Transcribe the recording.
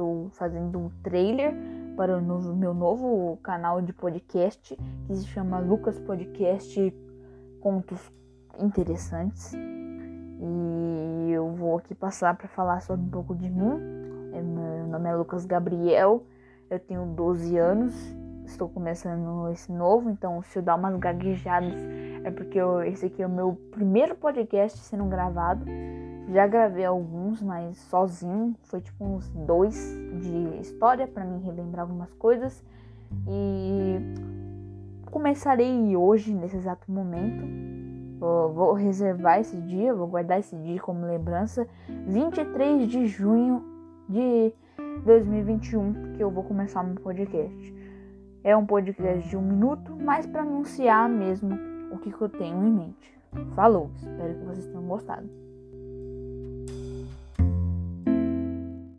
estou fazendo um trailer para o novo, meu novo canal de podcast que se chama Lucas Podcast Contos Interessantes. E eu vou aqui passar para falar sobre um pouco de mim. É, meu nome é Lucas Gabriel, eu tenho 12 anos, estou começando esse novo, então se eu dar umas gaguejadas é porque eu, esse aqui é o meu primeiro podcast sendo gravado. Já gravei alguns, mas sozinho. Foi tipo uns dois de história para mim relembrar algumas coisas. E começarei hoje, nesse exato momento. Vou reservar esse dia, vou guardar esse dia como lembrança. 23 de junho de 2021, que eu vou começar meu podcast. É um podcast de um minuto, mas para anunciar mesmo o que, que eu tenho em mente. Falou, espero que vocês tenham gostado.